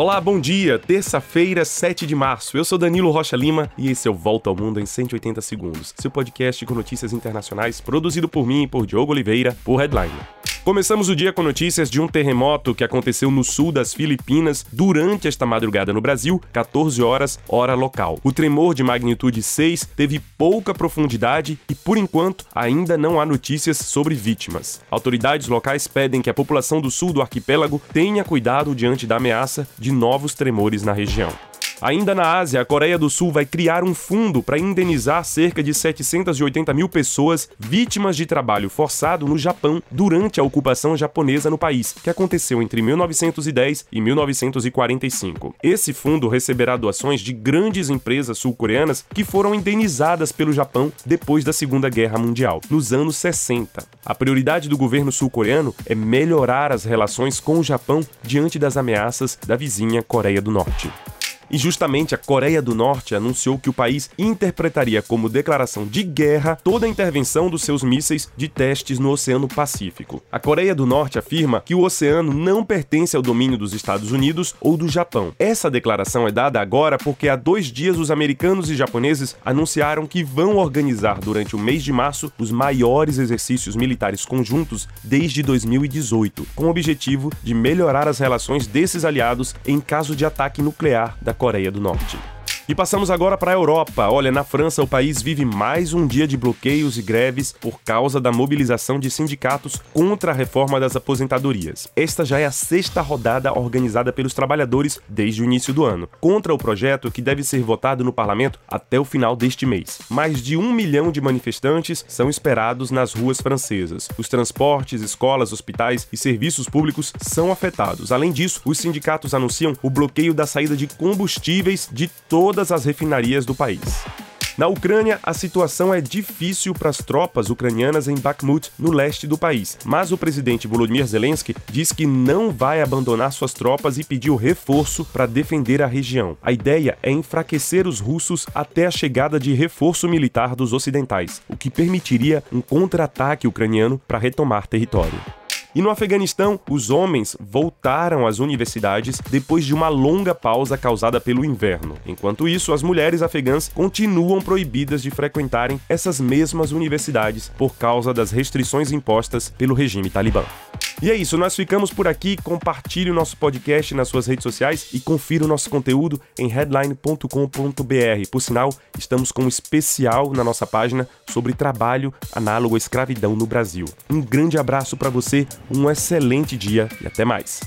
Olá, bom dia. Terça-feira, 7 de março. Eu sou Danilo Rocha Lima e esse é o Volta ao Mundo em 180 segundos. Seu podcast com notícias internacionais produzido por mim e por Diogo Oliveira, por Headline. Começamos o dia com notícias de um terremoto que aconteceu no sul das Filipinas durante esta madrugada no Brasil, 14 horas, hora local. O tremor de magnitude 6 teve pouca profundidade e, por enquanto, ainda não há notícias sobre vítimas. Autoridades locais pedem que a população do sul do arquipélago tenha cuidado diante da ameaça de novos tremores na região. Ainda na Ásia, a Coreia do Sul vai criar um fundo para indenizar cerca de 780 mil pessoas vítimas de trabalho forçado no Japão durante a ocupação japonesa no país, que aconteceu entre 1910 e 1945. Esse fundo receberá doações de grandes empresas sul-coreanas que foram indenizadas pelo Japão depois da Segunda Guerra Mundial, nos anos 60. A prioridade do governo sul-coreano é melhorar as relações com o Japão diante das ameaças da vizinha Coreia do Norte. E justamente a Coreia do Norte anunciou que o país interpretaria como declaração de guerra toda a intervenção dos seus mísseis de testes no Oceano Pacífico. A Coreia do Norte afirma que o oceano não pertence ao domínio dos Estados Unidos ou do Japão. Essa declaração é dada agora porque há dois dias os americanos e japoneses anunciaram que vão organizar durante o mês de março os maiores exercícios militares conjuntos desde 2018, com o objetivo de melhorar as relações desses aliados em caso de ataque nuclear da Coreia do Norte. E passamos agora para a Europa. Olha, na França, o país vive mais um dia de bloqueios e greves por causa da mobilização de sindicatos contra a reforma das aposentadorias. Esta já é a sexta rodada organizada pelos trabalhadores desde o início do ano, contra o projeto que deve ser votado no parlamento até o final deste mês. Mais de um milhão de manifestantes são esperados nas ruas francesas. Os transportes, escolas, hospitais e serviços públicos são afetados. Além disso, os sindicatos anunciam o bloqueio da saída de combustíveis de toda todas as refinarias do país. Na Ucrânia, a situação é difícil para as tropas ucranianas em Bakhmut, no leste do país, mas o presidente Volodymyr Zelensky diz que não vai abandonar suas tropas e pediu reforço para defender a região. A ideia é enfraquecer os russos até a chegada de reforço militar dos ocidentais, o que permitiria um contra-ataque ucraniano para retomar território. E no Afeganistão, os homens voltaram às universidades depois de uma longa pausa causada pelo inverno. Enquanto isso, as mulheres afegãs continuam proibidas de frequentarem essas mesmas universidades por causa das restrições impostas pelo regime talibã. E é isso, nós ficamos por aqui. Compartilhe o nosso podcast nas suas redes sociais e confira o nosso conteúdo em headline.com.br. Por sinal, estamos com um especial na nossa página sobre trabalho análogo à escravidão no Brasil. Um grande abraço para você, um excelente dia e até mais.